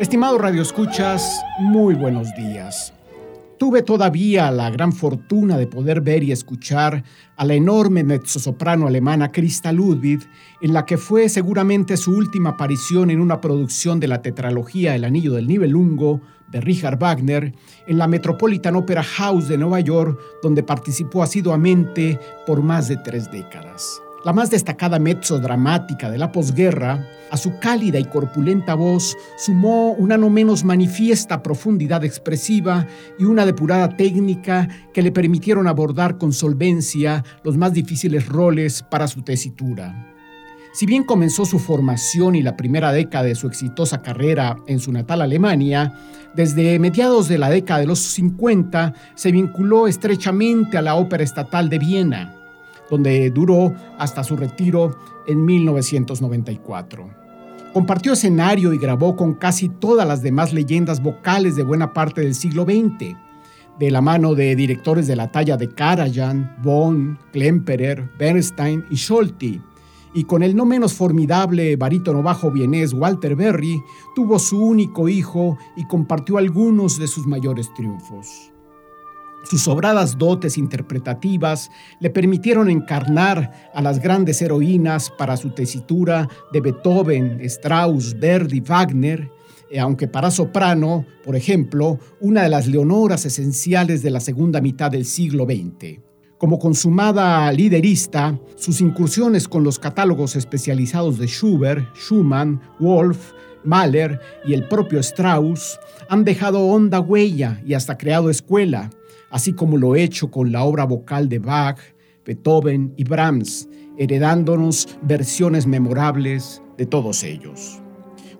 Estimado Radio Escuchas, muy buenos días. Tuve todavía la gran fortuna de poder ver y escuchar a la enorme mezzosoprano alemana Christa Ludwig, en la que fue seguramente su última aparición en una producción de la tetralogía El Anillo del Nibelungo de Richard Wagner, en la Metropolitan Opera House de Nueva York, donde participó asiduamente por más de tres décadas la más destacada mezzo dramática de la posguerra, a su cálida y corpulenta voz sumó una no menos manifiesta profundidad expresiva y una depurada técnica que le permitieron abordar con solvencia los más difíciles roles para su tesitura. Si bien comenzó su formación y la primera década de su exitosa carrera en su natal Alemania, desde mediados de la década de los 50 se vinculó estrechamente a la Ópera Estatal de Viena donde duró hasta su retiro en 1994. Compartió escenario y grabó con casi todas las demás leyendas vocales de buena parte del siglo XX, de la mano de directores de la talla de Karajan, Bonn, Klemperer, Bernstein y Scholti, y con el no menos formidable barítono bajo vienés Walter Berry, tuvo su único hijo y compartió algunos de sus mayores triunfos. Sus sobradas dotes interpretativas le permitieron encarnar a las grandes heroínas para su tesitura de Beethoven, Strauss, Verdi, Wagner, eh, aunque para soprano, por ejemplo, una de las leonoras esenciales de la segunda mitad del siglo XX. Como consumada liderista, sus incursiones con los catálogos especializados de Schubert, Schumann, Wolf, Mahler y el propio Strauss han dejado honda huella y hasta creado escuela, así como lo hecho con la obra vocal de Bach, Beethoven y Brahms, heredándonos versiones memorables de todos ellos.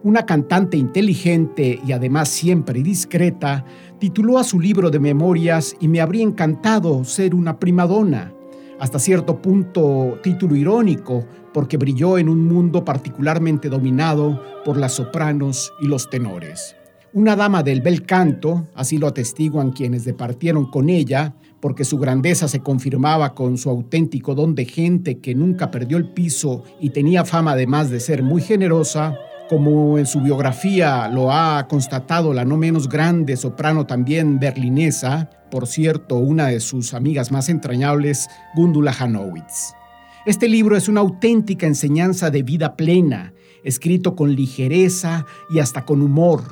Una cantante inteligente y además siempre discreta, tituló a su libro de memorias y me habría encantado ser una primadona, hasta cierto punto título irónico, porque brilló en un mundo particularmente dominado por las sopranos y los tenores. Una dama del bel canto, así lo atestiguan quienes departieron con ella, porque su grandeza se confirmaba con su auténtico don de gente que nunca perdió el piso y tenía fama además de ser muy generosa, como en su biografía lo ha constatado la no menos grande soprano también berlinesa, por cierto, una de sus amigas más entrañables, Gundula Hanowitz. Este libro es una auténtica enseñanza de vida plena, escrito con ligereza y hasta con humor,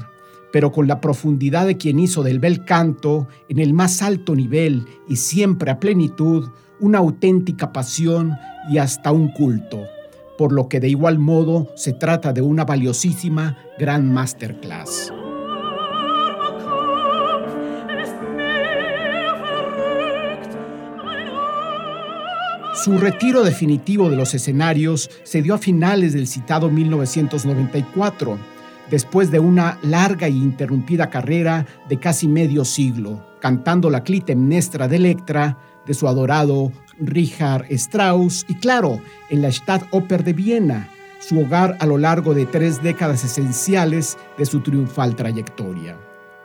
pero con la profundidad de quien hizo del bel canto, en el más alto nivel y siempre a plenitud, una auténtica pasión y hasta un culto, por lo que de igual modo se trata de una valiosísima gran masterclass. Su retiro definitivo de los escenarios se dio a finales del citado 1994 después de una larga e interrumpida carrera de casi medio siglo, cantando la Clitemnestra de Electra de su adorado Richard Strauss y claro, en la Stadtoper de Viena, su hogar a lo largo de tres décadas esenciales de su triunfal trayectoria.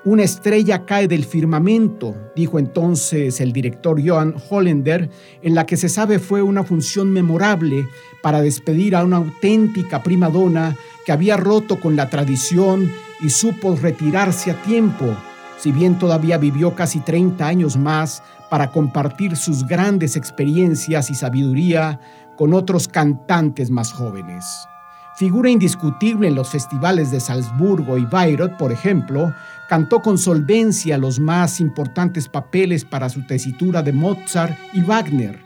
Una estrella cae del firmamento, dijo entonces el director Johann Hollender, en la que se sabe fue una función memorable para despedir a una auténtica prima donna que había roto con la tradición y supo retirarse a tiempo, si bien todavía vivió casi 30 años más para compartir sus grandes experiencias y sabiduría con otros cantantes más jóvenes. Figura indiscutible en los festivales de Salzburgo y Bayreuth, por ejemplo, cantó con solvencia los más importantes papeles para su tesitura de Mozart y Wagner,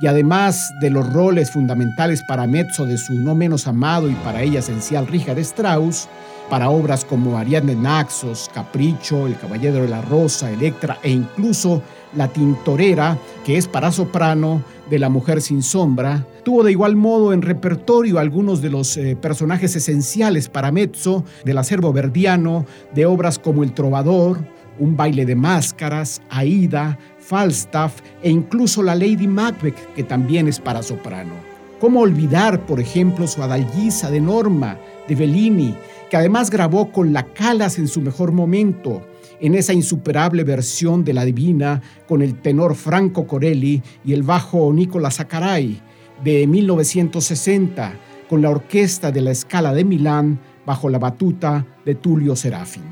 y además de los roles fundamentales para mezzo de su no menos amado y para ella esencial Richard Strauss, para obras como Ariadne Naxos, Capricho, El Caballero de la Rosa, Electra e incluso La Tintorera, que es para soprano, de La Mujer sin Sombra, tuvo de igual modo en repertorio algunos de los eh, personajes esenciales para mezzo del acervo verdiano de obras como El Trovador, Un baile de máscaras, Aida, Falstaff e incluso la Lady Macbeth, que también es para soprano. ¿Cómo olvidar, por ejemplo, su adalgisa de Norma, de Bellini, que además grabó con la Calas en su mejor momento, en esa insuperable versión de La Divina con el tenor Franco Corelli y el bajo Nicola Zaccaray de 1960, con la orquesta de la Scala de Milán bajo la batuta de Tulio Serafín.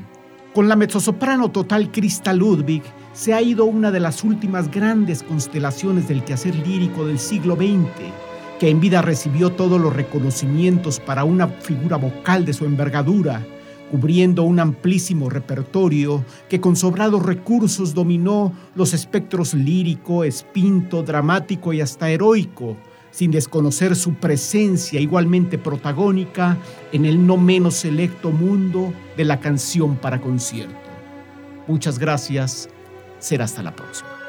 Con la mezzosoprano total Krista Ludwig se ha ido una de las últimas grandes constelaciones del quehacer lírico del siglo XX, que en vida recibió todos los reconocimientos para una figura vocal de su envergadura, cubriendo un amplísimo repertorio que con sobrados recursos dominó los espectros lírico, espinto, dramático y hasta heroico, sin desconocer su presencia igualmente protagónica en el no menos selecto mundo de la canción para concierto. Muchas gracias, será hasta la próxima.